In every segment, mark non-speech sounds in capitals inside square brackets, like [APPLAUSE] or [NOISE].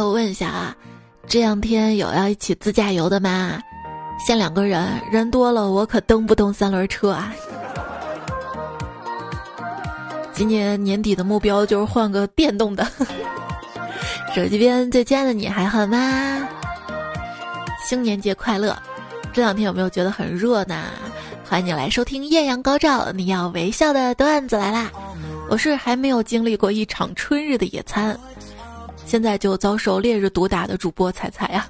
我问一下啊，这两天有要一起自驾游的吗？限两个人，人多了我可蹬不动三轮车啊。今年年底的目标就是换个电动的。[LAUGHS] 手机边最亲爱的你还好吗？新年节快乐！这两天有没有觉得很热呢？欢迎你来收听艳阳高照，你要微笑的段子来啦！我是还没有经历过一场春日的野餐，现在就遭受烈日毒打的主播彩彩呀。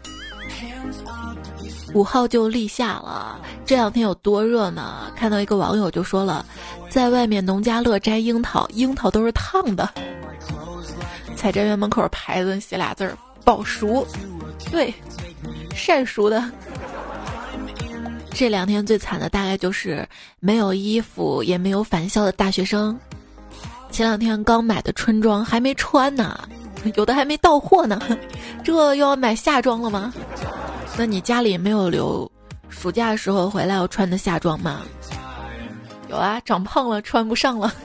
五号就立夏了，这两天有多热呢？看到一个网友就说了，在外面农家乐摘樱桃，樱桃都是烫的。采摘园门口牌子写俩字儿“保熟”，对，晒熟的。这两天最惨的大概就是没有衣服也没有返校的大学生。前两天刚买的春装还没穿呢，有的还没到货呢，[LAUGHS] 这又要买夏装了吗？那你家里没有留暑假的时候回来要穿的夏装吗？有啊，长胖了穿不上了。[LAUGHS]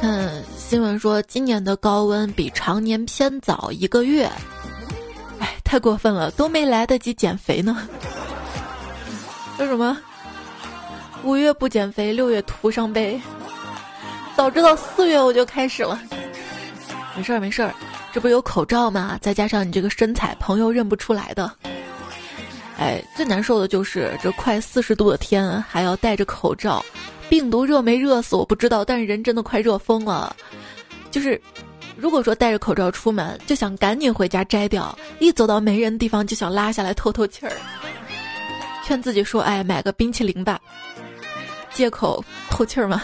看新闻说，今年的高温比常年偏早一个月。哎，太过分了，都没来得及减肥呢。[LAUGHS] 说什么？五月不减肥，六月徒伤悲。早知道四月我就开始了。没事儿没事儿，这不有口罩吗？再加上你这个身材，朋友认不出来的。哎，最难受的就是这快四十度的天还要戴着口罩。病毒热没热死我不知道，但是人真的快热疯了。就是，如果说戴着口罩出门，就想赶紧回家摘掉；一走到没人的地方，就想拉下来透透气儿。劝自己说：“哎，买个冰淇淋吧。”借口透气儿嘛。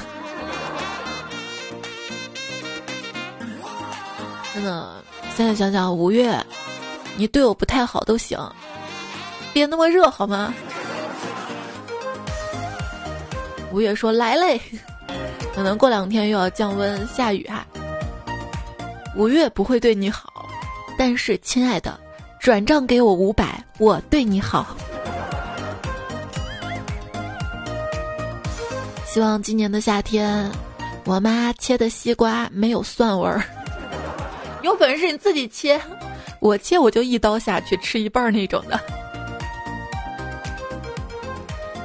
真的，现在想想，五月，你对我不太好都行，别那么热好吗？五月说来嘞，[LAUGHS] 可能过两天又要降温下雨哈。五月不会对你好，但是亲爱的，转账给我五百，我对你好。希望今年的夏天，我妈切的西瓜没有蒜味儿。有本事你自己切，我切我就一刀下去吃一半那种的。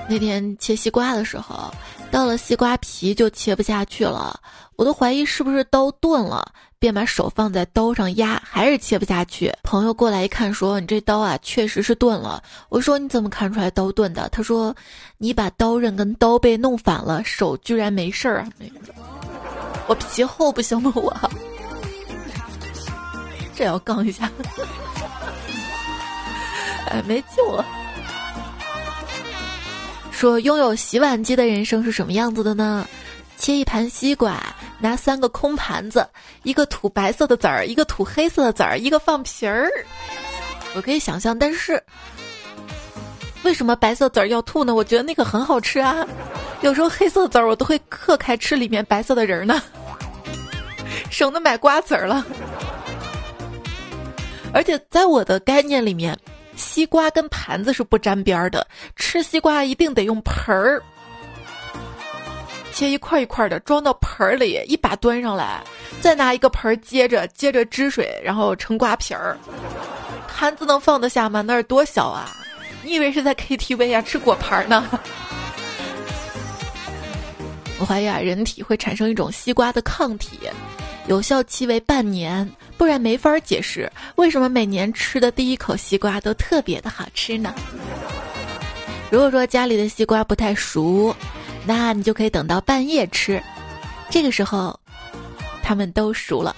那天切西瓜的时候，到了西瓜皮就切不下去了，我都怀疑是不是刀钝了，便把手放在刀上压，还是切不下去。朋友过来一看，说：“你这刀啊，确实是钝了。”我说：“你怎么看出来刀钝的？”他说：“你把刀刃跟刀背弄反了，手居然没事儿啊！”我皮厚不行吗？我这要杠一下，[LAUGHS] 哎，没救了。说拥有洗碗机的人生是什么样子的呢？切一盘西瓜，拿三个空盘子，一个吐白色的籽儿，一个吐黑色的籽儿，一个放皮儿。我可以想象，但是为什么白色籽儿要吐呢？我觉得那个很好吃啊。有时候黑色籽儿我都会嗑开吃里面白色的仁儿呢，省得买瓜子儿了。而且在我的概念里面。西瓜跟盘子是不沾边儿的，吃西瓜一定得用盆儿，切一块一块的装到盆儿里，一把端上来，再拿一个盆儿接着接着汁水，然后盛瓜皮儿。盘子能放得下吗？那儿多小啊！你以为是在 KTV 啊？吃果盘呢？我怀疑啊，人体会产生一种西瓜的抗体。有效期为半年，不然没法解释为什么每年吃的第一口西瓜都特别的好吃呢？如果说家里的西瓜不太熟，那你就可以等到半夜吃，这个时候，他们都熟了。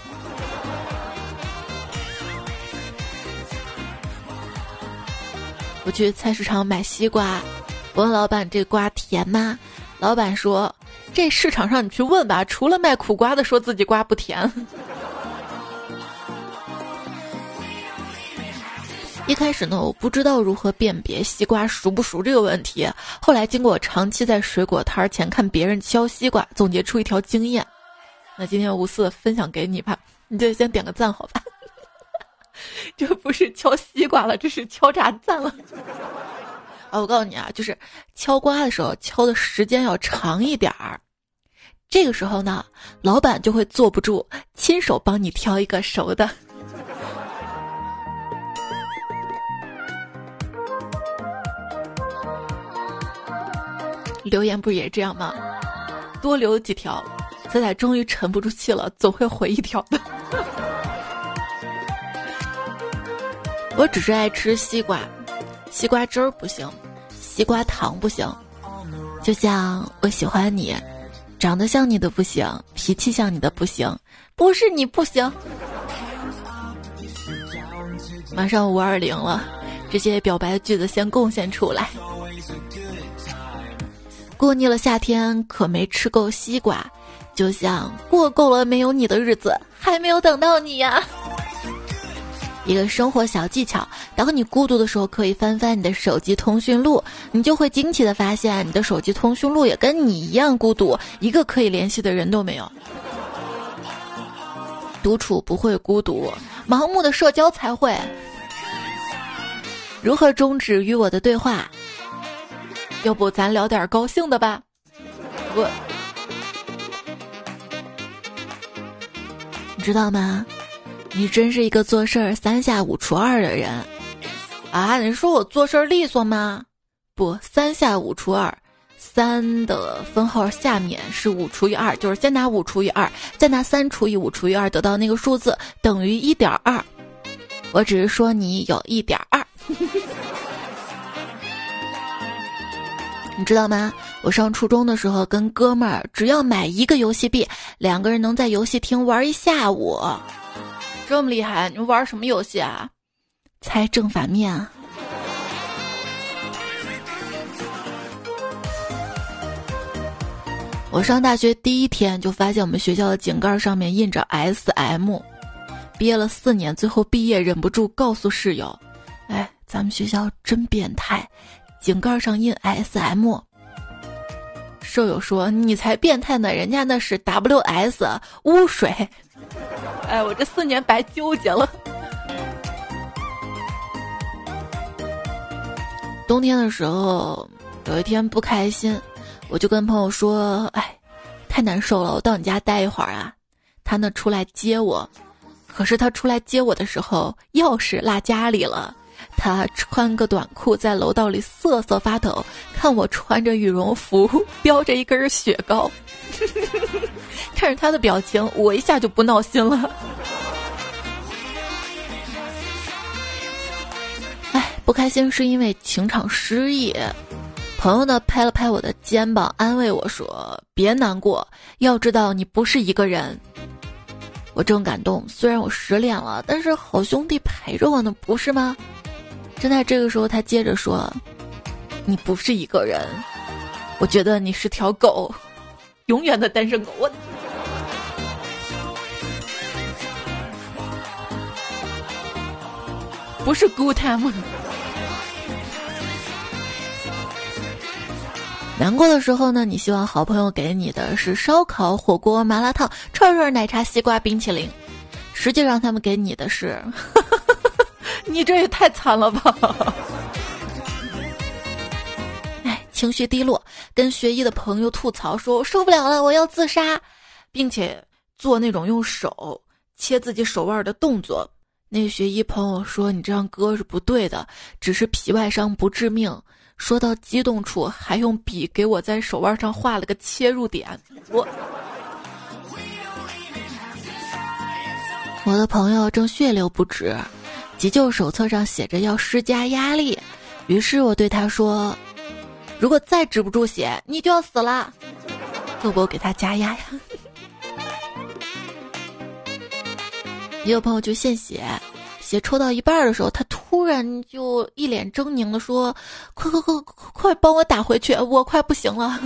我去菜市场买西瓜，我问老板：“这瓜甜吗？”老板说。这市场上你去问吧，除了卖苦瓜的说自己瓜不甜。一开始呢，我不知道如何辨别西瓜熟不熟这个问题。后来经过长期在水果摊儿前看别人削西瓜，总结出一条经验。那今天无私分享给你吧，你就先点个赞好吧。[LAUGHS] 这不是敲西瓜了，这是敲炸赞了。啊，我告诉你啊，就是敲瓜的时候敲的时间要长一点儿。这个时候呢，老板就会坐不住，亲手帮你挑一个熟的。留言不也这样吗？多留几条，仔仔终于沉不住气了，总会回一条的。[LAUGHS] 我只是爱吃西瓜，西瓜汁儿不行，西瓜糖不行。就像我喜欢你，长得像你的不行，脾气像你的不行，不是你不行。马上五二零了，这些表白的句子先贡献出来。过腻了夏天，可没吃够西瓜，就像过够了没有你的日子，还没有等到你呀。一个生活小技巧：当你孤独的时候，可以翻翻你的手机通讯录，你就会惊奇的发现，你的手机通讯录也跟你一样孤独，一个可以联系的人都没有。独处不会孤独，盲目的社交才会。如何终止与我的对话？要不咱聊点高兴的吧？我，你知道吗？你真是一个做事儿三下五除二的人啊！你说我做事儿利索吗？不，三下五除二，三的分号下面是五除以二，就是先拿五除以二，再拿三除以五除以二，得到那个数字等于一点二。我只是说你有一点二。你知道吗？我上初中的时候跟哥们儿，只要买一个游戏币，两个人能在游戏厅玩一下午，这么厉害！你们玩什么游戏啊？猜正反面。我上大学第一天就发现我们学校的井盖上面印着 S.M，憋了四年，最后毕业忍不住告诉室友：“哎，咱们学校真变态。”井盖上印 S M，舍友说你才变态呢，人家那是 W S 污水。[LAUGHS] 哎，我这四年白纠结了。冬天的时候，有一天不开心，我就跟朋友说：“哎，太难受了，我到你家待一会儿啊。”他呢出来接我，可是他出来接我的时候，钥匙落家里了。他穿个短裤在楼道里瑟瑟发抖，看我穿着羽绒服，叼着一根雪糕，[LAUGHS] 看着他的表情，我一下就不闹心了。哎，不开心是因为情场失意。朋友呢拍了拍我的肩膀，安慰我说：“别难过，要知道你不是一个人。”我正感动，虽然我失恋了，但是好兄弟陪着我呢，不是吗？正在这个时候，他接着说：“你不是一个人，我觉得你是条狗，永远的单身狗。”我不是 good time。难过的时候呢，你希望好朋友给你的是烧烤、火锅、麻辣烫、串串、奶茶、西瓜、冰淇淋，实际上他们给你的是。[LAUGHS] 你这也太惨了吧！哎，情绪低落，跟学医的朋友吐槽说：“我受不了了，我要自杀，并且做那种用手切自己手腕的动作。”那学医朋友说：“你这样割是不对的，只是皮外伤不致命。”说到激动处，还用笔给我在手腕上画了个切入点。我，我的朋友正血流不止。急救手册上写着要施加压力，于是我对他说：“如果再止不住血，你就要死了。”要不我给他加压呀？也有朋友就献血，血抽到一半的时候，他突然就一脸狰狞的说：“快快快快帮我打回去，我快不行了。”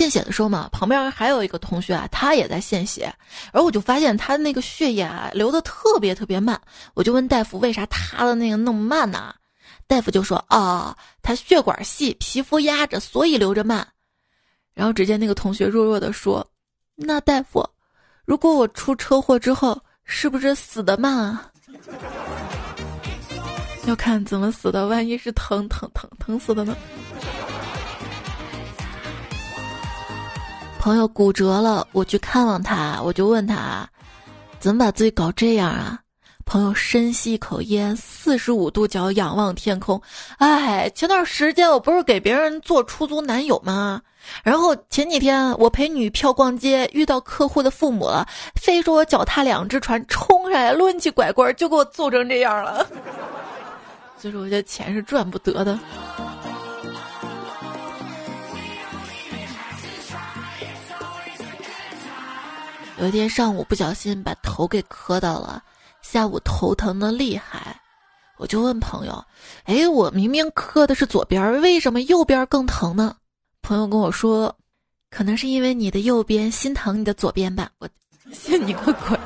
献血的时候嘛，旁边还有一个同学啊，他也在献血，然后我就发现他那个血液啊流的特别特别慢，我就问大夫为啥他的那个那么慢呢？大夫就说啊，他血管细，皮肤压着，所以流着慢。然后只见那个同学弱弱的说：“那大夫，如果我出车祸之后，是不是死的慢啊？[LAUGHS] 要看怎么死的，万一是疼疼疼疼死的呢？”朋友骨折了，我去看望他，我就问他，怎么把自己搞这样啊？朋友深吸一口烟，四十五度角仰望天空。哎，前段时间我不是给别人做出租男友吗？然后前几天我陪女票逛街，遇到客户的父母了，非说我脚踏两只船冲上来，抡起拐棍就给我揍成这样了。[LAUGHS] 所以说，我觉得钱是赚不得的。有一天上午不小心把头给磕到了。下午头疼的厉害，我就问朋友：“哎，我明明磕的是左边，为什么右边更疼呢？”朋友跟我说：“可能是因为你的右边心疼你的左边吧。”我 [LAUGHS] 信你个鬼！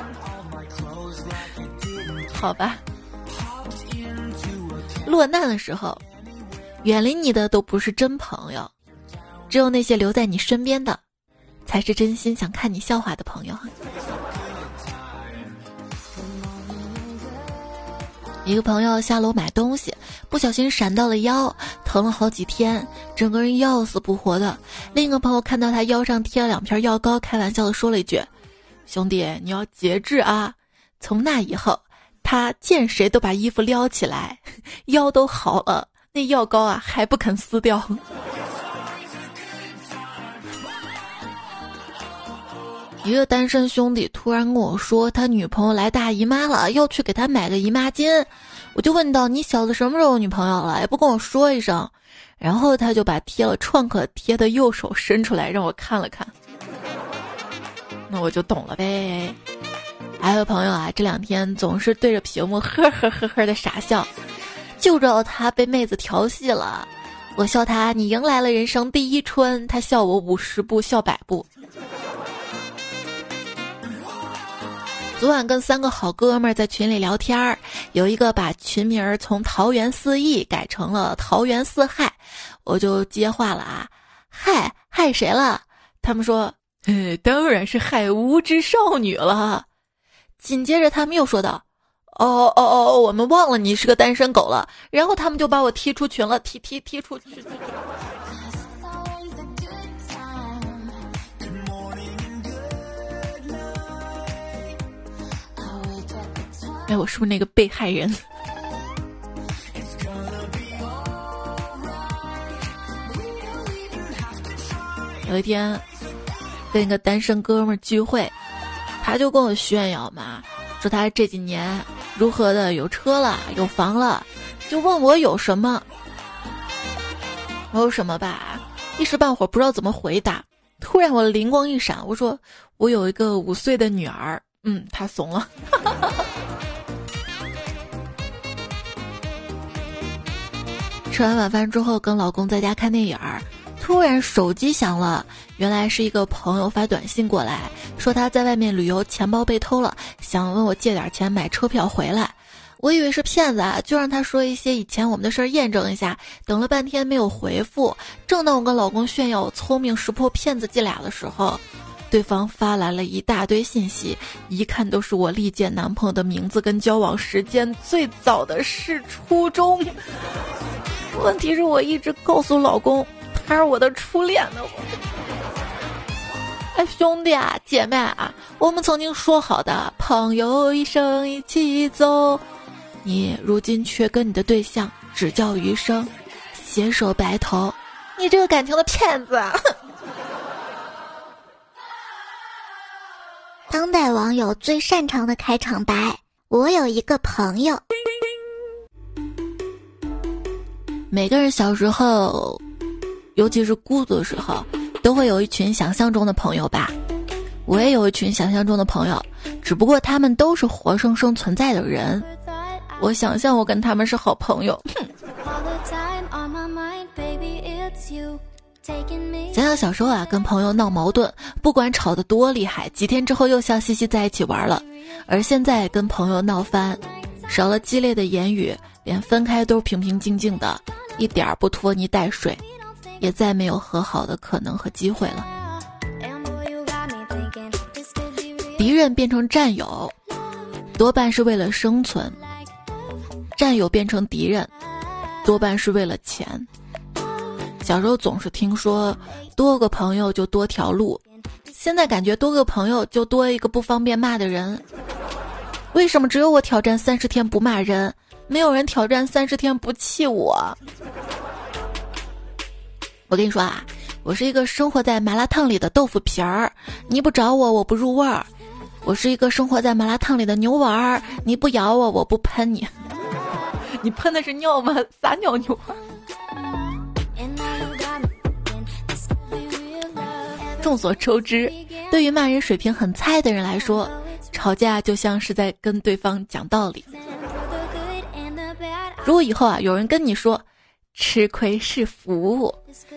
好吧。落难的时候，远离你的都不是真朋友，只有那些留在你身边的，才是真心想看你笑话的朋友。一个朋友下楼买东西，不小心闪到了腰，疼了好几天，整个人要死不活的。另一个朋友看到他腰上贴了两片药膏，开玩笑的说了一句：“兄弟，你要节制啊！”从那以后，他见谁都把衣服撩起来，[LAUGHS] 腰都好了，那药膏啊还不肯撕掉。一个单身兄弟突然跟我说，他女朋友来大姨妈了，要去给他买个姨妈巾。我就问道：“你小子什么时候有女朋友了？也不跟我说一声。”然后他就把贴了创可贴的右手伸出来让我看了看。那我就懂了呗。还有朋友啊，这两天总是对着屏幕呵呵呵呵的傻笑，就知道他被妹子调戏了。我笑他你迎来了人生第一春，他笑我五十步笑百步。昨晚跟三个好哥们儿在群里聊天儿，有一个把群名儿从桃园四溢改成了桃园四害，我就接话了啊，害害谁了？他们说，[LAUGHS] 当然是害无知少女了。紧接着他们又说道，哦哦哦，我们忘了你是个单身狗了。然后他们就把我踢出群了，踢踢踢出去。哎，我是不是那个被害人？有一天跟一个单身哥们聚会，他就跟我炫耀嘛，说他这几年如何的有车了，有房了，就问我有什么，我有什么吧，一时半会儿不知道怎么回答。突然我灵光一闪，我说我有一个五岁的女儿，嗯，他怂了。吃完晚饭之后，跟老公在家看电影儿，突然手机响了，原来是一个朋友发短信过来，说他在外面旅游，钱包被偷了，想问我借点钱买车票回来。我以为是骗子啊，就让他说一些以前我们的事儿验证一下。等了半天没有回复，正当我跟老公炫耀我聪明识破骗子伎俩的时候，对方发来了一大堆信息，一看都是我历届男朋友的名字跟交往时间，最早的是初中。问题是我一直告诉老公，他是我的初恋呢。哎，兄弟啊，姐妹啊，我们曾经说好的朋友一生一起走，你如今却跟你的对象只叫余生，携手白头，你这个感情的骗子！当代网友最擅长的开场白：我有一个朋友。每个人小时候，尤其是孤独的时候，都会有一群想象中的朋友吧。我也有一群想象中的朋友，只不过他们都是活生生存在的人。我想象我跟他们是好朋友。哼。想想小时候啊，跟朋友闹矛盾，不管吵得多厉害，几天之后又笑嘻嘻在一起玩了。而现在跟朋友闹翻，少了激烈的言语，连分开都平平静静的。一点儿不拖泥带水，也再没有和好的可能和机会了。敌人变成战友，多半是为了生存；战友变成敌人，多半是为了钱。小时候总是听说多个朋友就多条路，现在感觉多个朋友就多一个不方便骂的人。为什么只有我挑战三十天不骂人，没有人挑战三十天不气我？我跟你说啊，我是一个生活在麻辣烫里的豆腐皮儿，你不找我我不入味儿；我是一个生活在麻辣烫里的牛丸儿，你不咬我我不喷你。[LAUGHS] 你喷的是尿吗？撒尿牛。众所周知，对于骂人水平很菜的人来说，吵架就像是在跟对方讲道理。如果以后啊，有人跟你说“吃亏是福”，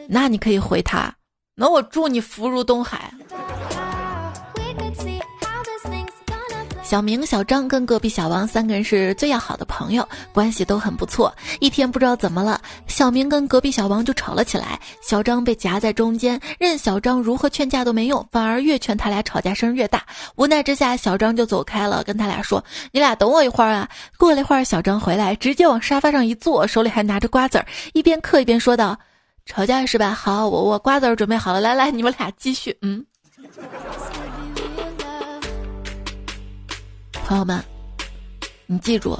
那你可以回他：“那我祝你福如东海。”小明、小张跟隔壁小王三个人是最要好的朋友，关系都很不错。一天不知道怎么了，小明跟隔壁小王就吵了起来。小张被夹在中间，任小张如何劝架都没用，反而越劝他俩吵架声越大。无奈之下，小张就走开了，跟他俩说：“你俩等我一会儿啊。”过了一会儿，小张回来，直接往沙发上一坐，手里还拿着瓜子儿，一边嗑一边说道：“吵架是吧？好，我我瓜子儿准备好了，来来，你们俩继续。”嗯。朋友们，你记住，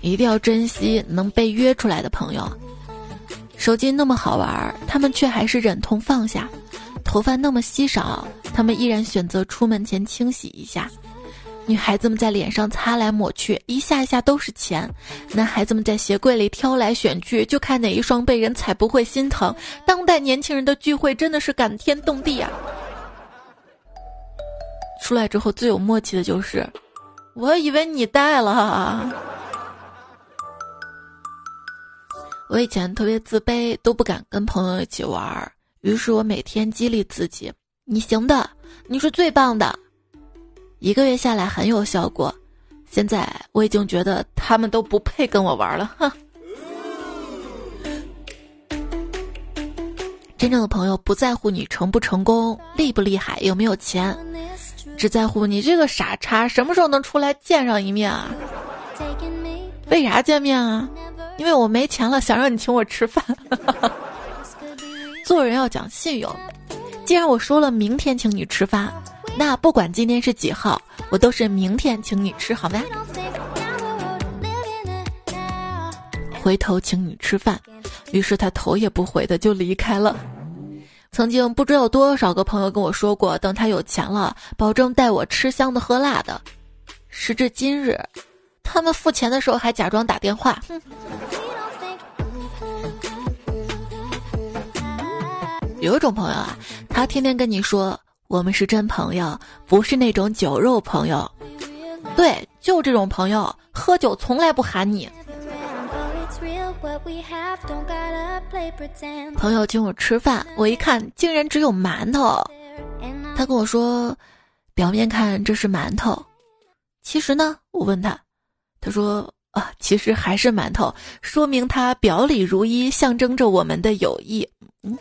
一定要珍惜能被约出来的朋友。手机那么好玩，他们却还是忍痛放下；头发那么稀少，他们依然选择出门前清洗一下。女孩子们在脸上擦来抹去，一下一下都是钱；男孩子们在鞋柜里挑来选去，就看哪一双被人踩不会心疼。当代年轻人的聚会真的是感天动地啊！出来之后最有默契的就是。我以为你带了。我以前特别自卑，都不敢跟朋友一起玩儿。于是我每天激励自己：“你行的，你是最棒的。”一个月下来很有效果。现在我已经觉得他们都不配跟我玩了。哼！[LAUGHS] 真正的朋友不在乎你成不成功、厉不厉害、有没有钱。只在乎你这个傻叉什么时候能出来见上一面啊？为啥见面啊？因为我没钱了，想让你请我吃饭。[LAUGHS] 做人要讲信用，既然我说了明天请你吃饭，那不管今天是几号，我都是明天请你吃，好吗？回头请你吃饭，于是他头也不回的就离开了。曾经不知道多少个朋友跟我说过，等他有钱了，保证带我吃香的喝辣的。时至今日，他们付钱的时候还假装打电话。有一种朋友啊，他天天跟你说我们是真朋友，不是那种酒肉朋友。对，就这种朋友，喝酒从来不喊你。朋友请我吃饭，我一看竟然只有馒头。他跟我说，表面看这是馒头，其实呢，我问他，他说啊，其实还是馒头，说明他表里如一，象征着我们的友谊。嗯。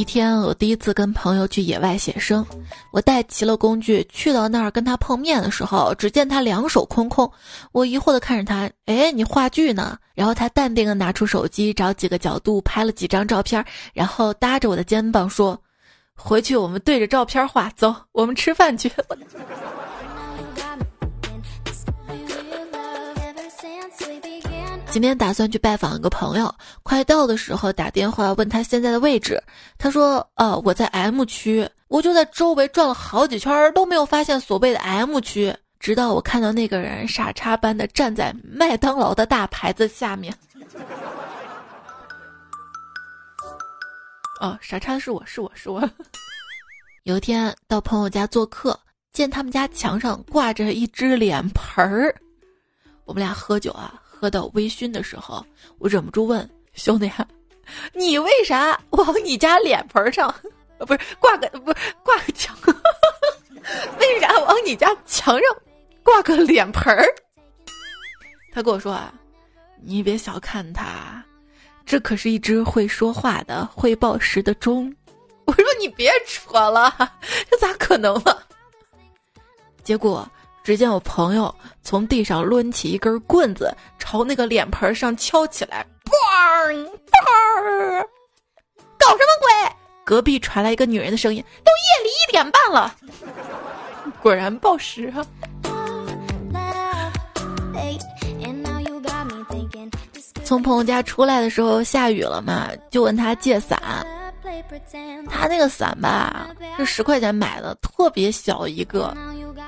一天，我第一次跟朋友去野外写生，我带齐了工具，去到那儿跟他碰面的时候，只见他两手空空。我疑惑的看着他，哎，你话剧呢？然后他淡定的拿出手机，找几个角度拍了几张照片，然后搭着我的肩膀说：“回去我们对着照片画，走，我们吃饭去。”今天打算去拜访一个朋友，快到的时候打电话问他现在的位置，他说：“哦，我在 M 区。”我就在周围转了好几圈都没有发现所谓的 M 区，直到我看到那个人傻叉般的站在麦当劳的大牌子下面。[LAUGHS] 哦，傻叉是我是我是我。[LAUGHS] 有一天到朋友家做客，见他们家墙上挂着一只脸盆儿，我们俩喝酒啊。喝到微醺的时候，我忍不住问兄弟：“你为啥往你家脸盆上，不是挂个不是挂个墙？[LAUGHS] 为啥往你家墙上挂个脸盆儿？”他跟我说啊：“你别小看他，这可是一只会说话的会报时的钟。”我说：“你别扯了，这咋可能了？”结果。只见我朋友从地上抡起一根棍子，朝那个脸盆上敲起来，砰砰！搞什么鬼？隔壁传来一个女人的声音：“都夜里一点半了。”果然暴食啊！从朋友家出来的时候下雨了嘛，就问他借伞。他那个伞吧是十块钱买的，特别小一个，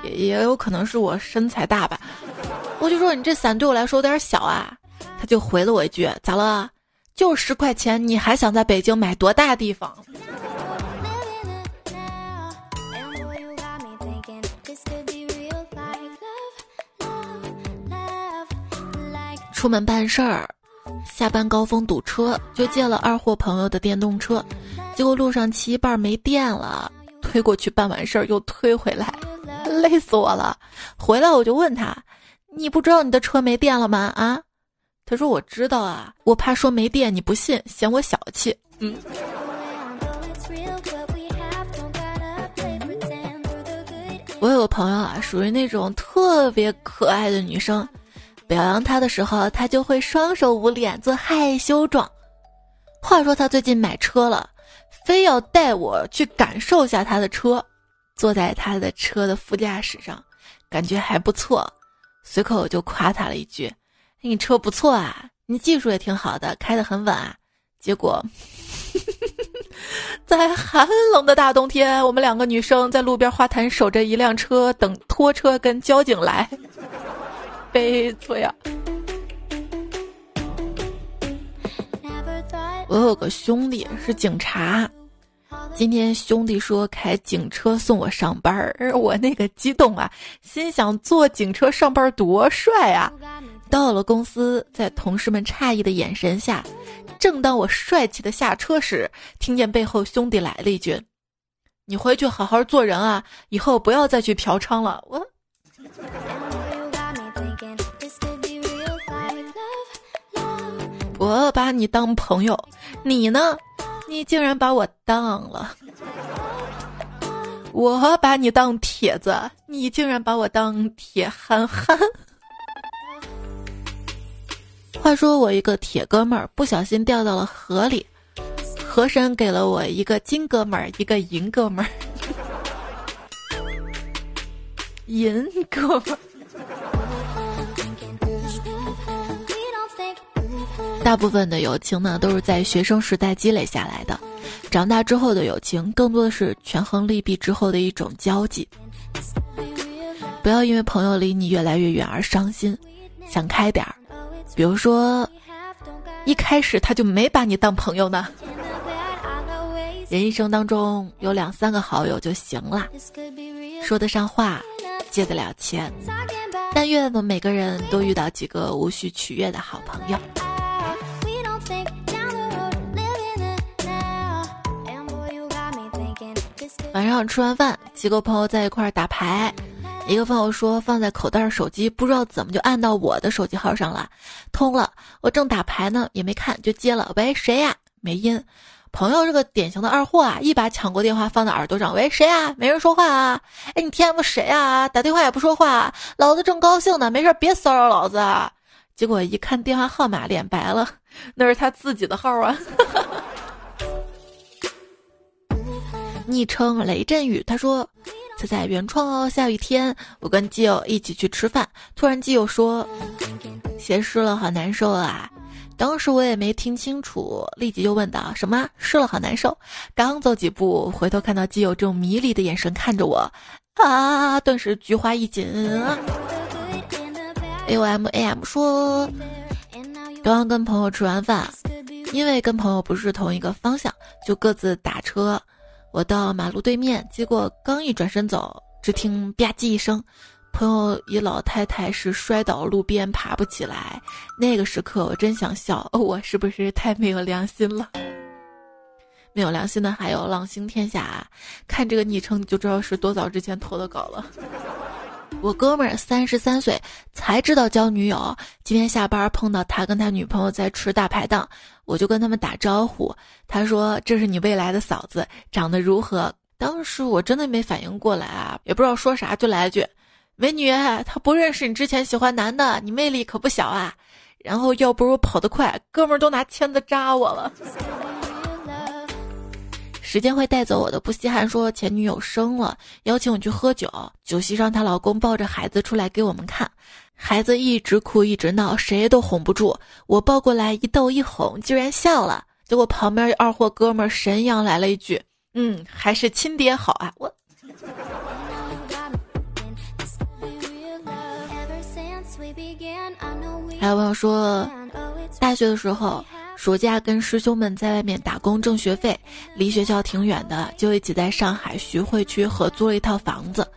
也也有可能是我身材大吧。我就说你这伞对我来说有点小啊，他就回了我一句：咋了？就十块钱，你还想在北京买多大地方？出门办事儿，下班高峰堵车，就借了二货朋友的电动车，结果路上骑一半没电了，推过去办完事儿又推回来，累死我了。回来我就问他：“你不知道你的车没电了吗？”啊，他说：“我知道啊，我怕说没电你不信，嫌我小气。”嗯。我有个朋友啊，属于那种特别可爱的女生。表扬她的时候，她就会双手捂脸做害羞状。话说她最近买车了，非要带我去感受一下她的车。坐在他的车的副驾驶上，感觉还不错。随口就夸他了一句：“你车不错啊，你技术也挺好的，开得很稳啊。”结果，[LAUGHS] 在寒冷的大冬天，我们两个女生在路边花坛守着一辆车，等拖车跟交警来。悲催呀！我有个兄弟是警察，今天兄弟说开警车送我上班儿，我那个激动啊，心想坐警车上班多帅啊！到了公司，在同事们诧异的眼神下，正当我帅气的下车时，听见背后兄弟来了一句：“你回去好好做人啊，以后不要再去嫖娼了。”我。我把你当朋友，你呢？你竟然把我当了。我把你当铁子，你竟然把我当铁憨憨。话说我一个铁哥们儿不小心掉到了河里，河神给了我一个金哥们儿，一个银哥们儿，[LAUGHS] 银哥们儿。大部分的友情呢，都是在学生时代积累下来的，长大之后的友情，更多的是权衡利弊之后的一种交际。不要因为朋友离你越来越远而伤心，想开点儿。比如说，一开始他就没把你当朋友呢。人一生当中有两三个好友就行了，说得上话，借得了钱，但愿我们每个人都遇到几个无需取悦的好朋友。晚上吃完饭，几个朋友在一块儿打牌。一个朋友说放在口袋手机不知道怎么就按到我的手机号上了，通了。我正打牌呢，也没看就接了。喂，谁呀？没音。朋友这个典型的二货啊，一把抢过电话放在耳朵上。喂，谁呀？没人说话啊。哎，你 T M 谁啊？打电话也不说话。老子正高兴呢，没事别骚扰老子。啊结果一看电话号码，脸白了，[LAUGHS] 那是他自己的号啊。昵称雷阵雨，他说：“彩彩原创哦，下雨天，我跟基友一起去吃饭，突然基友说鞋湿了，好难受啊！当时我也没听清楚，立即就问道：什么湿了好难受？刚走几步，回头看到基友这种迷离的眼神看着我，啊，顿时菊花一紧！A O M A M 说，刚刚跟朋友吃完饭，因为跟朋友不是同一个方向，就各自打车。”我到马路对面，结果刚一转身走，只听吧唧一声，朋友一老太太是摔倒路边，爬不起来。那个时刻，我真想笑，[LAUGHS] 我是不是太没有良心了？没有良心的还有浪星天下，看这个昵称你就知道是多早之前投的稿了。我哥们儿三十三岁才知道交女友，今天下班碰到他跟他女朋友在吃大排档，我就跟他们打招呼。他说：“这是你未来的嫂子，长得如何？”当时我真的没反应过来啊，也不知道说啥，就来了句：“美女，他不认识你之前喜欢男的，你魅力可不小啊。然后要不是我跑得快，哥们儿都拿签子扎我了。时间会带走我的不稀罕。说前女友生了，邀请我去喝酒。酒席上，她老公抱着孩子出来给我们看，孩子一直哭一直闹，谁都哄不住。我抱过来一逗一哄，居然笑了。结果旁边二货哥们神一样来了一句：“嗯，还是亲爹好啊！”我。还有朋友说，大学的时候。暑假跟师兄们在外面打工挣学费，离学校挺远的，就一起在上海徐汇区合租了一套房子。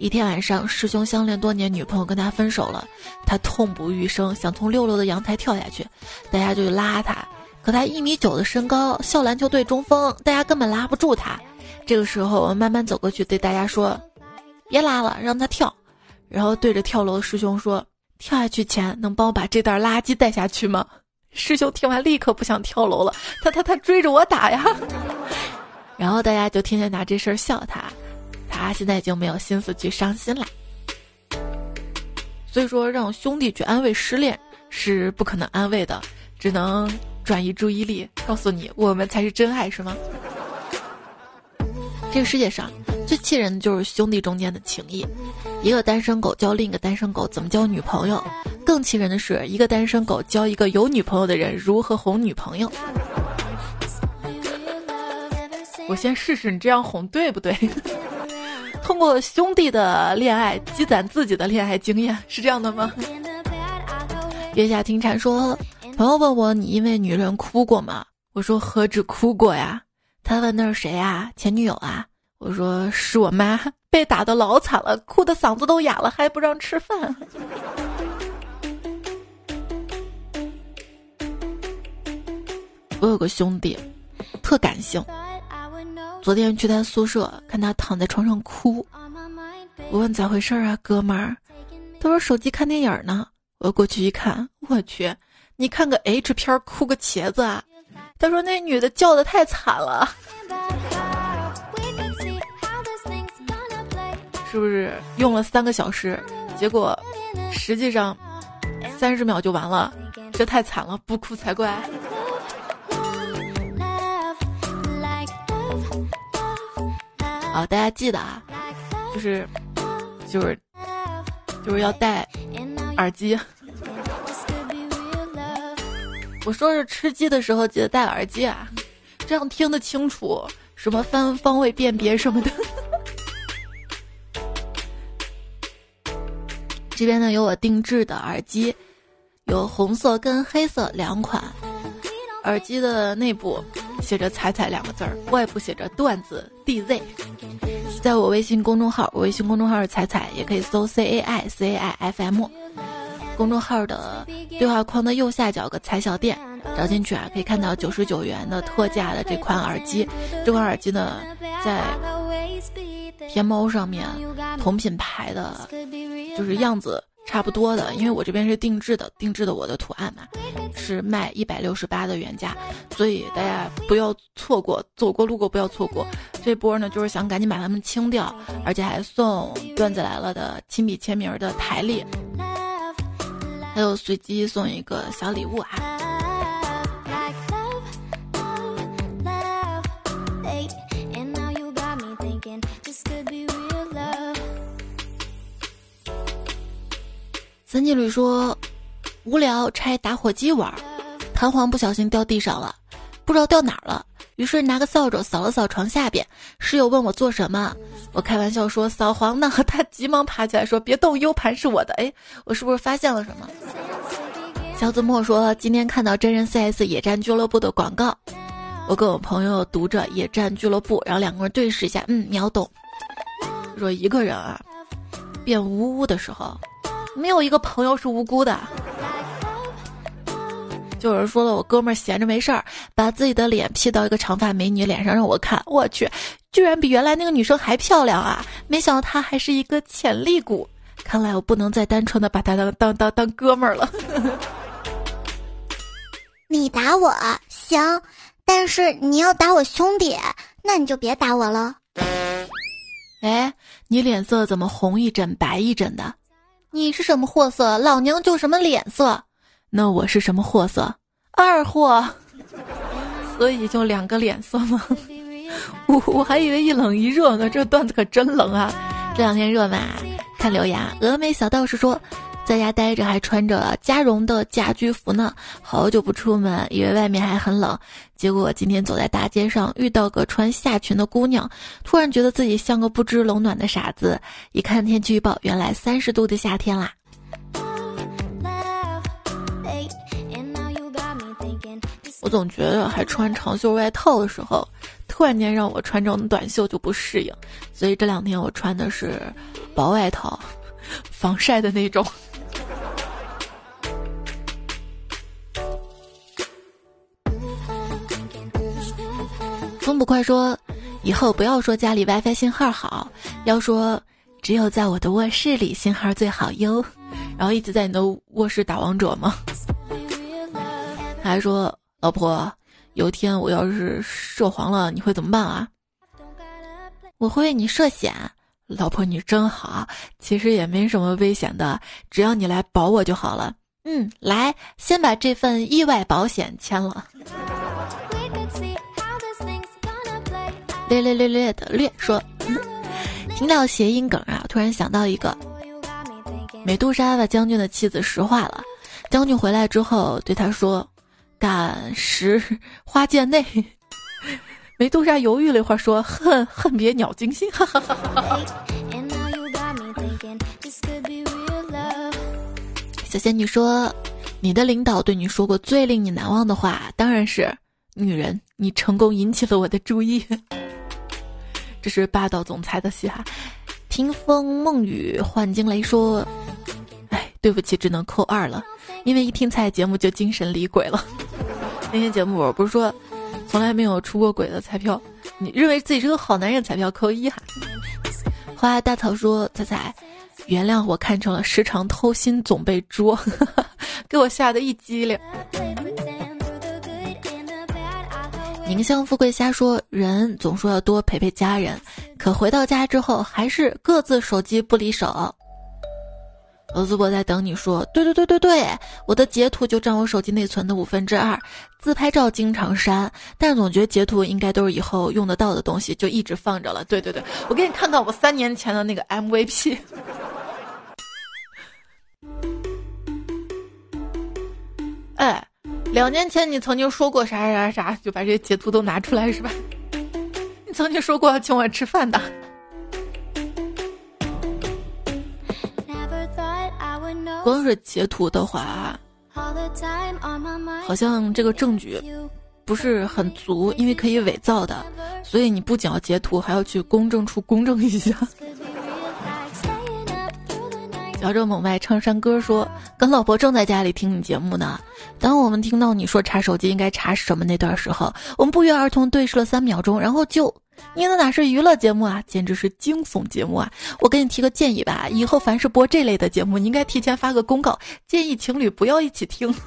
一天晚上，师兄相恋多年女朋友跟他分手了，他痛不欲生，想从六楼的阳台跳下去，大家就拉他，可他一米九的身高，校篮球队中锋，大家根本拉不住他。这个时候，我慢慢走过去对大家说：“别拉了，让他跳。”然后对着跳楼的师兄说：“跳下去前能帮我把这袋垃圾带下去吗？”师兄听完立刻不想跳楼了，他他他追着我打呀，[LAUGHS] 然后大家就天天拿这事儿笑他，他现在已经没有心思去伤心了。所以说，让兄弟去安慰失恋是不可能安慰的，只能转移注意力，告诉你我们才是真爱，是吗？这个世界上最气人的就是兄弟中间的情谊。一个单身狗教另一个单身狗怎么交女朋友，更气人的是，一个单身狗教一个有女朋友的人如何哄女朋友。我先试试你这样哄对不对？通过兄弟的恋爱积攒自己的恋爱经验，是这样的吗？月下听蝉说，朋友问我你因为女人哭过吗？我说何止哭过呀。他问那是谁啊？前女友啊？我说是我妈，被打的老惨了，哭的嗓子都哑了，还不让吃饭。我有个兄弟，特感性。昨天去他宿舍，看他躺在床上哭，我问咋回事啊，哥们儿？他说手机看电影呢。我过去一看，我去，你看个 H 片哭个茄子啊？他说：“那女的叫的太惨了，是不是用了三个小时？结果实际上三十秒就完了，这太惨了，不哭才怪。”大家记得啊，就是就是就是要戴耳机。[LAUGHS] 我说是吃鸡的时候记得戴耳机啊，这样听得清楚，什么方方位辨别什么的。这边呢有我定制的耳机，有红色跟黑色两款。耳机的内部写着“彩彩”两个字儿，外部写着“段子 DZ”。在我微信公众号，我微信公众号是彩彩，也可以搜 C A I C A I F M。公众号的对话框的右下角有个彩小店，找进去啊，可以看到九十九元的特价的这款耳机。这款耳机呢，在天猫上面同品牌的，就是样子差不多的。因为我这边是定制的，定制的我的图案嘛，是卖一百六十八的原价，所以大家不要错过，走过路过不要错过。这波呢，就是想赶紧把它们清掉，而且还送段子来了的亲笔签名的台历。还有随机送一个小礼物啊！三季里说无聊拆打火机玩，弹簧不小心掉地上了，不知道掉哪儿了。于是拿个扫帚扫了扫床下边，室友问我做什么，我开玩笑说扫黄呢。[LAUGHS] 他急忙爬起来说：“别动，U 盘是我的。”哎，我是不是发现了什么？小子墨说今天看到真人 CS 野战俱乐部的广告，我跟我朋友读着野战俱乐部，然后两个人对视一下，嗯，秒懂。说一个人啊变呜呜的时候，没有一个朋友是无辜的。就有人说了，我哥们儿闲着没事儿，把自己的脸 P 到一个长发美女脸上让我看，我去，居然比原来那个女生还漂亮啊！没想到她还是一个潜力股，看来我不能再单纯的把她当当当当哥们儿了。[LAUGHS] 你打我行，但是你要打我兄弟，那你就别打我了。哎，你脸色怎么红一阵白一阵的？你是什么货色，老娘就什么脸色。那我是什么货色？二货。所以就两个脸色吗？我我还以为一冷一热呢，这段子可真冷啊！这两天热嘛？看留言，峨眉小道士说。在家待着还穿着加绒的家居服呢，好久不出门，以为外面还很冷，结果今天走在大街上遇到个穿夏裙的姑娘，突然觉得自己像个不知冷暖的傻子。一看天气预报，原来三十度的夏天啦。我总觉得还穿长袖外套的时候，突然间让我穿这种短袖就不适应，所以这两天我穿的是薄外套，防晒的那种。风不快说，以后不要说家里 WiFi 信号好，要说只有在我的卧室里信号最好哟。[LAUGHS] 然后一直在你的卧室打王者吗？还说，老婆，有一天我要是涉黄了，你会怎么办啊？我会为你涉险。老婆你真好，其实也没什么危险的，只要你来保我就好了。嗯，来，先把这份意外保险签了。略略略略的略说，听到谐音梗啊，突然想到一个，美杜莎把将军的妻子石化了，将军回来之后对他说：“敢石花溅内。[LAUGHS] ”美杜莎犹豫了一会儿说：“恨恨别鸟惊心。”哈哈哈哈小仙女说：“你的领导对你说过最令你难忘的话，当然是女人，你成功引起了我的注意。”这是霸道总裁的戏哈，听风梦雨幻惊雷说：“哎，对不起，只能扣二了，[LAUGHS] 因为一听彩节目就精神离轨了。[LAUGHS] 那天节目我不是说从来没有出过轨的彩票，你认为自己是个好男人，彩票扣一哈。[LAUGHS] ”花大草说：“彩彩，原谅我看成了时常偷心总被捉，给我吓得一激灵。”宁乡富贵瞎说，人总说要多陪陪家人，可回到家之后还是各自手机不离手。罗子博在等你说，对对对对对，我的截图就占我手机内存的五分之二，自拍照经常删，但总觉得截图应该都是以后用得到的东西，就一直放着了。对对对，我给你看看我三年前的那个 MVP。[LAUGHS] 哎。两年前你曾经说过啥啥啥，就把这些截图都拿出来是吧？[LAUGHS] 你曾经说过要请我吃饭的。光是截图的话，好像这个证据不是很足，因为可以伪造的，所以你不仅要截图，还要去公证处公证一下。聊着猛外唱山歌说：“跟老婆正在家里听你节目呢。当我们听到你说查手机应该查什么那段时候，我们不约而同对视了三秒钟，然后就……你那哪是娱乐节目啊，简直是惊悚节目啊！我给你提个建议吧，以后凡是播这类的节目，你应该提前发个公告，建议情侣不要一起听。[LAUGHS]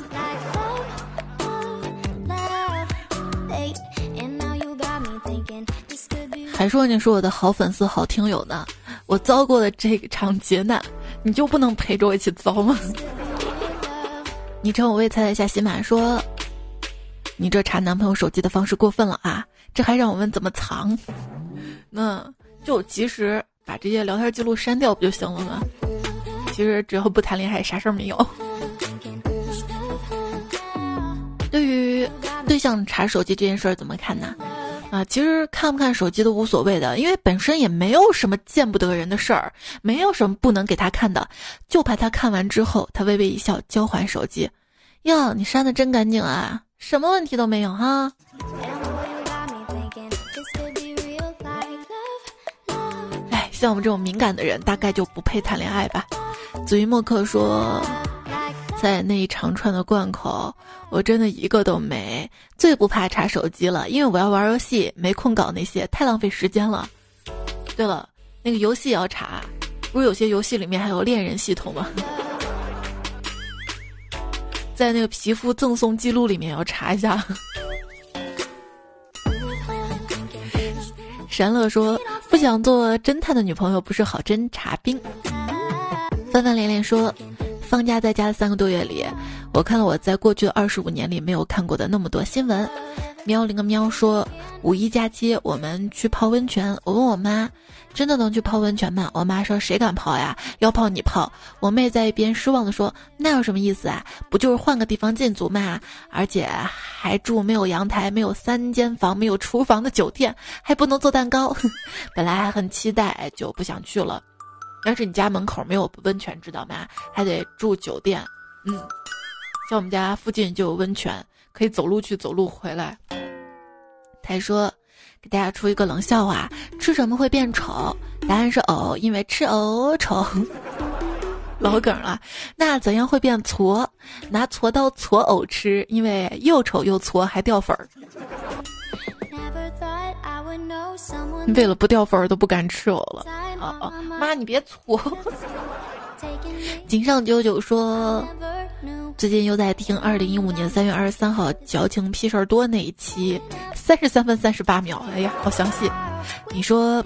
还说你是我的好粉丝、好听友呢，我遭过的这场劫难。”你就不能陪着我一起遭吗？[LAUGHS] 昵称我为猜了一下喜马说，你这查男朋友手机的方式过分了啊！这还让我们怎么藏？那就及时把这些聊天记录删掉不就行了吗？其实只要不谈恋爱，啥事儿没有。对于对象查手机这件事儿怎么看呢？啊，其实看不看手机都无所谓的，因为本身也没有什么见不得人的事儿，没有什么不能给他看的，就怕他看完之后，他微微一笑，交还手机。哟，你删的真干净啊，什么问题都没有哈。哎，像我们这种敏感的人，大概就不配谈恋爱吧。子云墨客说。在那一长串的贯口，我真的一个都没。最不怕查手机了，因为我要玩游戏，没空搞那些，太浪费时间了。对了，那个游戏也要查，不是有些游戏里面还有恋人系统吗？在那个皮肤赠送记录里面要查一下。山乐说：“不想做侦探的女朋友不是好侦察兵。翻翻连连说，放假在家的三个多月里，我看了我在过去的二十五年里没有看过的那么多新闻。喵了个喵说，五一假期我们去泡温泉。我问我妈，真的能去泡温泉吗？我妈说，谁敢泡呀？要泡你泡。我妹在一边失望的说，那有什么意思啊？不就是换个地方进足嘛？而且还住没有阳台、没有三间房、没有厨房的酒店，还不能做蛋糕。[LAUGHS] 本来还很期待，就不想去了。要是你家门口没有温泉，知道吗？还得住酒店。嗯，像我们家附近就有温泉，可以走路去，走路回来。他说：“给大家出一个冷笑话，吃什么会变丑？答案是藕，因为吃藕丑。[LAUGHS] 老梗了。那怎样会变矬？拿锉刀矬藕吃，因为又丑又矬，还掉粉儿。”为了不掉粉儿都不敢吃藕了。啊啊！妈，你别 [LAUGHS] 搓。井上九九说，最近又在听二零一五年三月二十三号矫情屁事儿多那一期，三十三分三十八秒。哎呀，好详细。你说，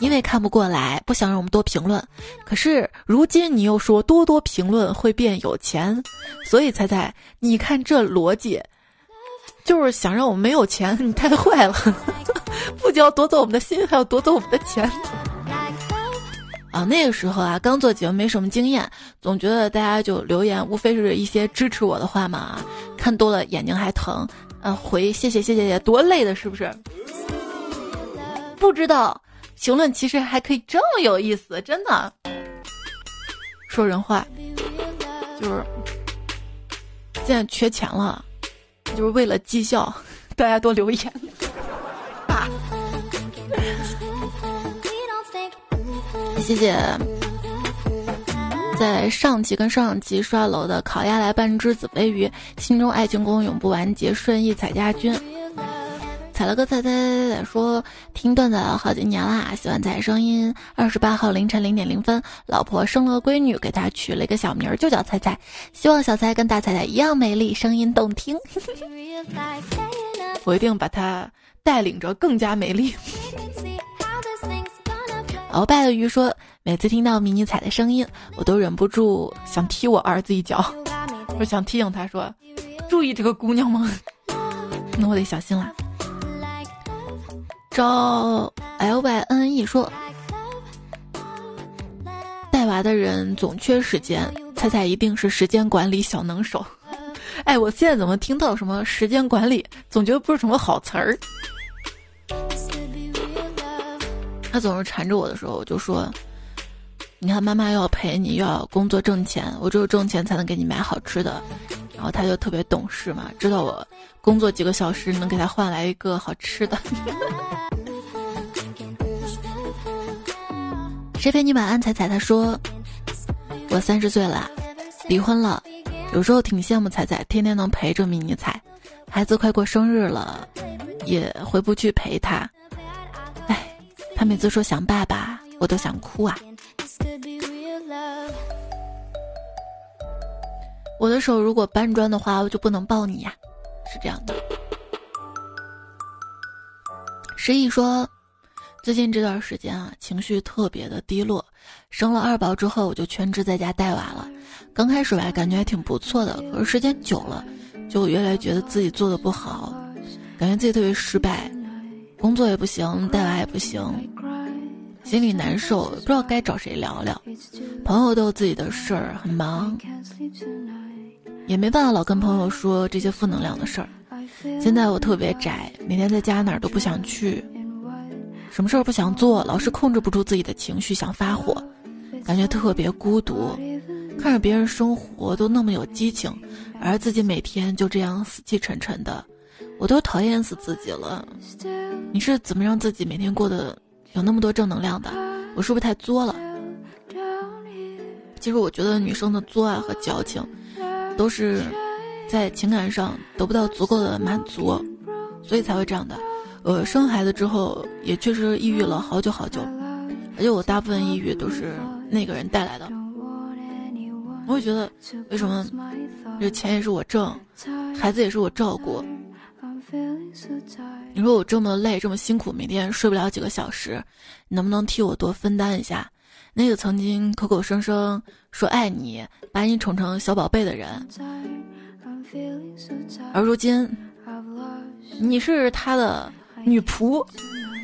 因为看不过来，不想让我们多评论。可是如今你又说多多评论会变有钱，所以猜猜，你看这逻辑。就是想让我们没有钱，你太坏了！不仅要夺走我们的心，还要夺走我们的钱。啊，那个时候啊，刚做节目，没什么经验，总觉得大家就留言，无非是一些支持我的话嘛。看多了眼睛还疼，啊，回谢谢谢谢谢，多累的，是不是？不知道评论其实还可以这么有意思，真的。说人话，就是现在缺钱了。就是为了绩效，大家多留言。谢谢，在上期跟上上期刷楼的烤鸭来半只紫飞鱼，心中爱情宫永不完结，顺意彩家军。踩了个踩踩踩踩说听段子好几年啦，喜欢彩声音。二十八号凌晨零点零分，老婆生了个闺女，给她取了一个小名儿，就叫彩彩。希望小彩跟大彩彩一样美丽，声音动听。[LAUGHS] 我一定把她带领着更加美丽。鳌拜的鱼说，每次听到迷你彩的声音，我都忍不住想踢我儿子一脚，我想提醒他说，注意这个姑娘吗？那我得小心了。招 L Y N E 说，带娃的人总缺时间，猜猜一定是时间管理小能手。哎，我现在怎么听到什么时间管理，总觉得不是什么好词儿。他总是缠着我的时候，我就说，你看妈妈又要陪你，又要工作挣钱，我只有挣钱才能给你买好吃的。然后他就特别懂事嘛，知道我工作几个小时能给他换来一个好吃的。谁陪你晚安？彩彩他说：“我三十岁了，离婚了，有时候挺羡慕彩彩，天天能陪着迷你彩。孩子快过生日了，也回不去陪他。他每次说想爸爸，我都想哭啊。我的手如果搬砖的话，我就不能抱你呀，是这样的。”十一说。最近这段时间啊，情绪特别的低落。生了二宝之后，我就全职在家带娃了。刚开始吧，感觉还挺不错的。可是时间久了，就越来越觉得自己做的不好，感觉自己特别失败，工作也不行，带娃也不行，心里难受，不知道该找谁聊聊。朋友都有自己的事儿，很忙，也没办法老跟朋友说这些负能量的事儿。现在我特别宅，每天在家哪儿都不想去。什么事儿不想做，老是控制不住自己的情绪，想发火，感觉特别孤独。看着别人生活都那么有激情，而自己每天就这样死气沉沉的，我都讨厌死自己了。你是怎么让自己每天过得有那么多正能量的？我是不是太作了？其实我觉得女生的作啊和矫情，都是在情感上得不到足够的满足，所以才会这样的。呃，生孩子之后也确实抑郁了好久好久，而且我大部分抑郁都是那个人带来的。我会觉得，为什么这钱也是我挣，孩子也是我照顾，你说我这么累，这么辛苦，每天睡不了几个小时，你能不能替我多分担一下？那个曾经口口声声说爱你，把你宠成小宝贝的人，而如今你是他的女仆，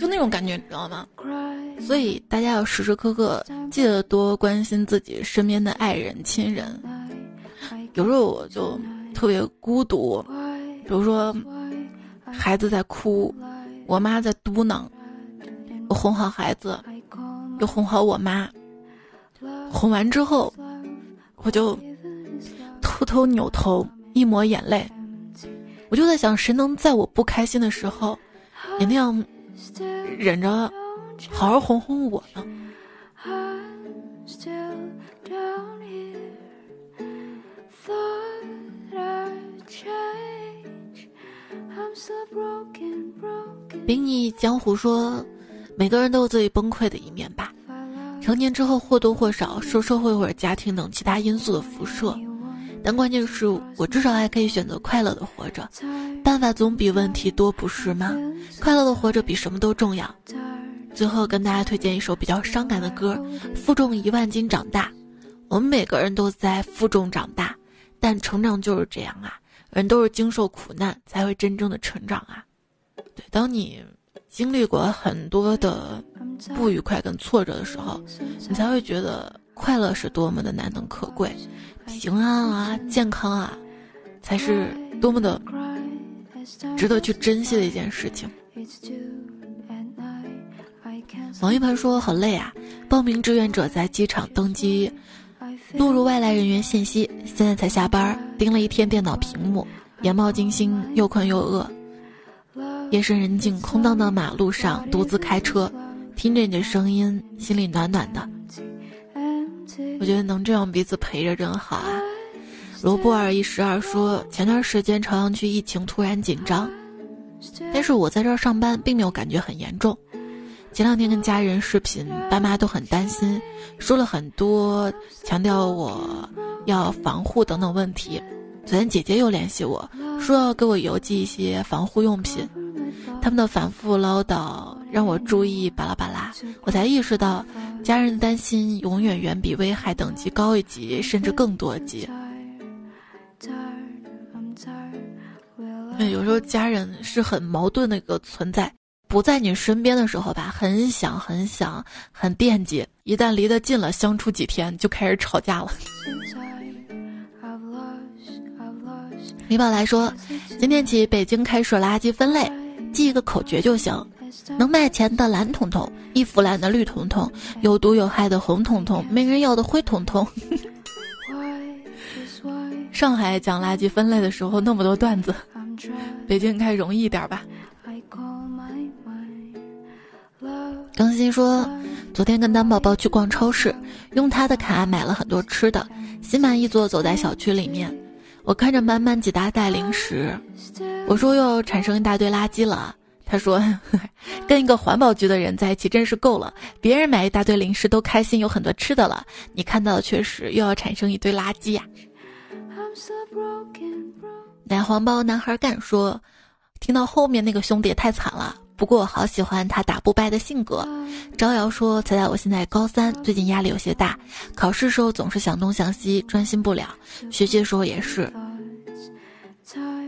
就那种感觉，你知道吗？所以大家要时时刻刻记得多关心自己身边的爱人、亲人。有时候我就特别孤独，比如说孩子在哭，我妈在嘟囔，我哄好孩子，又哄好我妈，哄完之后，我就偷偷扭头一抹眼泪，我就在想，谁能在我不开心的时候，也那样忍着。好好哄哄我呢。比你江湖说，每个人都有自己崩溃的一面吧。成年之后或多或少受社会或者家庭等其他因素的辐射，但关键是我至少还可以选择快乐的活着。办法总比问题多，不是吗？快乐的活着比什么都重要。最后跟大家推荐一首比较伤感的歌，《负重一万斤长大》。我们每个人都在负重长大，但成长就是这样啊，人都是经受苦难才会真正的成长啊。对，当你经历过很多的不愉快跟挫折的时候，你才会觉得快乐是多么的难能可贵，平安啊、健康啊，才是多么的值得去珍惜的一件事情。王一盆说：“好累啊！报名志愿者在机场登机，录入外来人员信息。现在才下班，盯了一天电脑屏幕，眼冒金星，又困又饿。夜深人静，空荡荡马路上，独自开车，听着你的声音，心里暖暖的。我觉得能这样彼此陪着真好啊！”罗布尔一十二说：“前段时间朝阳区疫情突然紧张，但是我在这儿上班，并没有感觉很严重。”前两天跟家人视频，爸妈都很担心，说了很多，强调我要防护等等问题。昨天姐姐又联系我说要给我邮寄一些防护用品，他们的反复唠叨让我注意巴拉巴拉，我才意识到家人的担心永远远比危害等级高一级，甚至更多级。有时候家人是很矛盾的一个存在。不在你身边的时候吧，很想很想很惦记；一旦离得近了，相处几天就开始吵架了。李宝来说，今天起北京开始垃圾分类，记一个口诀就行：能卖钱的蓝桶桶，易腐烂的绿桶桶，有毒有害的红桶桶，没人要的灰桶桶。[LAUGHS] 上海讲垃圾分类的时候那么多段子，北京应该容易一点吧。更新说，昨天跟丹宝宝去逛超市，用他的卡买了很多吃的，心满意足走在小区里面。我看着满满几大袋零食，我说又要产生一大堆垃圾了。他说，[LAUGHS] 跟一个环保局的人在一起真是够了。别人买一大堆零食都开心，有很多吃的了，你看到的却是又要产生一堆垃圾呀。奶黄包男孩干说，听到后面那个兄弟也太惨了。不过我好喜欢他打不败的性格。招摇说：“猜猜我现在高三，最近压力有些大，考试时候总是想东想西，专心不了。学习的时候也是。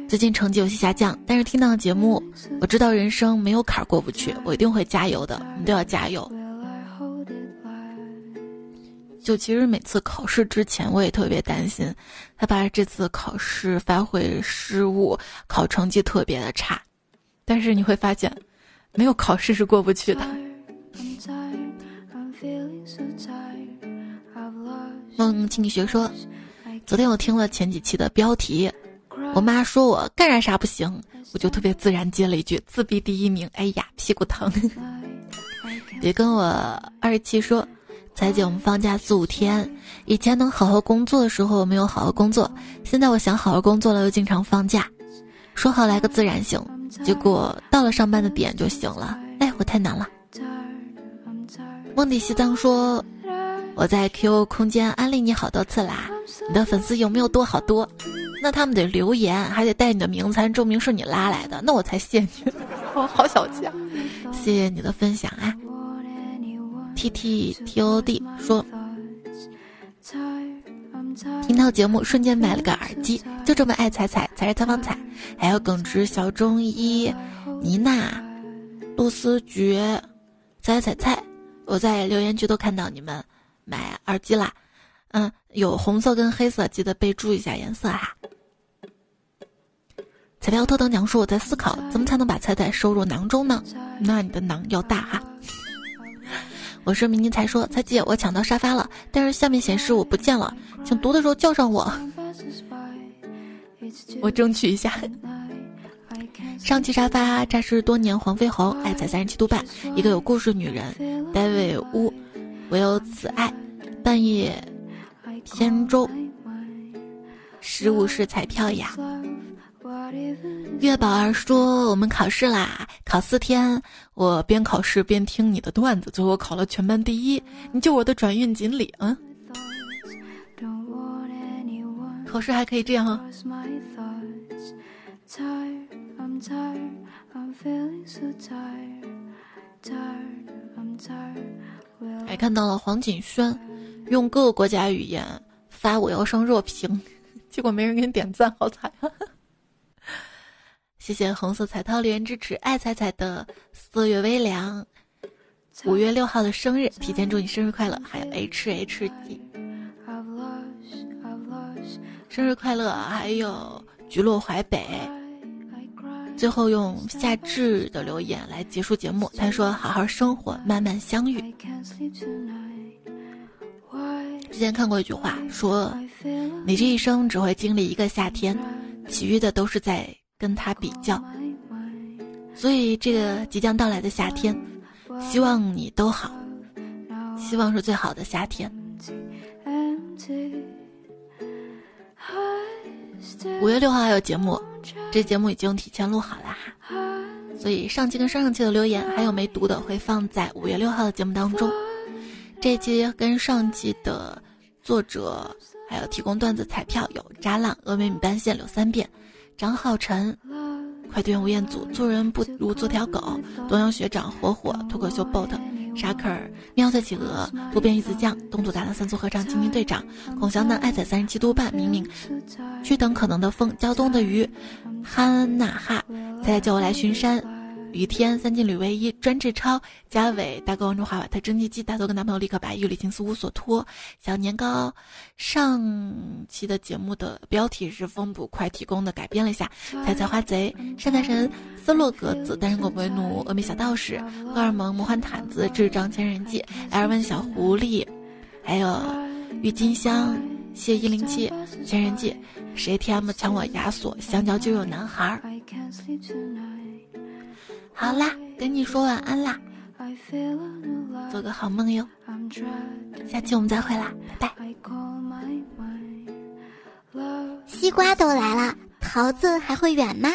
最近成绩有些下降，但是听到节目，我知道人生没有坎儿过不去，我一定会加油的。你都要加油。就其实每次考试之前，我也特别担心，害怕这次考试发挥失误，考成绩特别的差。但是你会发现。”没有考试是过不去的。孟庆学说：“昨天我听了前几期的标题，我妈说我干啥啥不行，我就特别自然接了一句自闭第一名。哎呀，屁股疼。[LAUGHS] 别跟我二十七说，彩姐，我们放假四五天，以前能好好工作的时候没有好好工作，现在我想好好工作了，又经常放假。说好来个自然醒。”结果到了上班的点就醒了，哎，我太难了。梦里西藏说：“我在 QQ 空间安利你好多次啦，你的粉丝有没有多好多？那他们得留言，还得带你的名才证明是你拉来的，那我才谢你。[LAUGHS] 我好小气啊！谢谢你的分享啊。T T T O D 说，听到节目瞬间买了个耳机，就这么爱彩彩才是采访彩，还有耿直小中医妮娜、露丝菊、彩彩菜，我在留言区都看到你们买耳机啦。嗯，有红色跟黑色，记得备注一下颜色哈。彩票特等奖说：“我在思考，怎么才能把彩彩收入囊中呢？那你的囊要大哈。”我是明尼才说：“彩姐，我抢到沙发了，但是下面显示我不见了，请读的时候叫上我，我争取一下。”上期沙发，扎实多年黄飞鸿，爱彩三十七度半，一个有故事女人，戴维乌，唯有此爱，半夜。偏舟，十五是彩票呀。月宝儿说：“我们考试啦，考四天。我边考试边听你的段子，最后考了全班第一。你就我的转运锦鲤啊！考试还可以这样啊！”还看到了黄锦轩。用各个国家语言发我要上热评，[LAUGHS] 结果没人给你点赞，好惨啊！谢谢红色彩涛留言支持，爱彩彩的四月微凉，五月六号的生日，提前祝你生日快乐！还有 H H D，生日快乐！还有菊落淮北，最后用夏至的留言来结束节目，他说：“好好生活，慢慢相遇。”之前看过一句话，说：“你这一生只会经历一个夏天，其余的都是在跟他比较。”所以这个即将到来的夏天，希望你都好，希望是最好的夏天。五月六号还有节目，这节目已经提前录好了哈，所以上期跟上上期的留言还有没读的，会放在五月六号的节目当中。这期跟上期的。作者还有提供段子彩票有扎浪、峨眉米半线、柳三变、张浩辰、快对吴彦祖、做人不如做条狗、东阳学长、火火、脱口秀 bot、沙克尔、喵色企鹅、路边鱼子酱、东土大唐三足合唱、精灵队长、孔祥南、爱在三十七度半、明明、去等可能的风、胶东的鱼、憨娜哈、再叫我来巡山。雨天三金旅唯一专治超嘉伟大哥王中华瓦特蒸汽机大头跟男朋友立刻把玉里情丝无所托。小年糕上期的节目的标题是风捕快提供的改编了一下采采花贼善财神斯洛格子单身狗不为奴峨眉小道士荷尔蒙魔幻毯子智障千人记艾尔文小狐狸还有郁金香谢一零七千人记谁 TM 抢我亚索香蕉就有男孩儿。好啦，跟你说晚安啦，做个好梦哟。下期我们再会啦，拜拜。西瓜都来了，桃子还会远吗？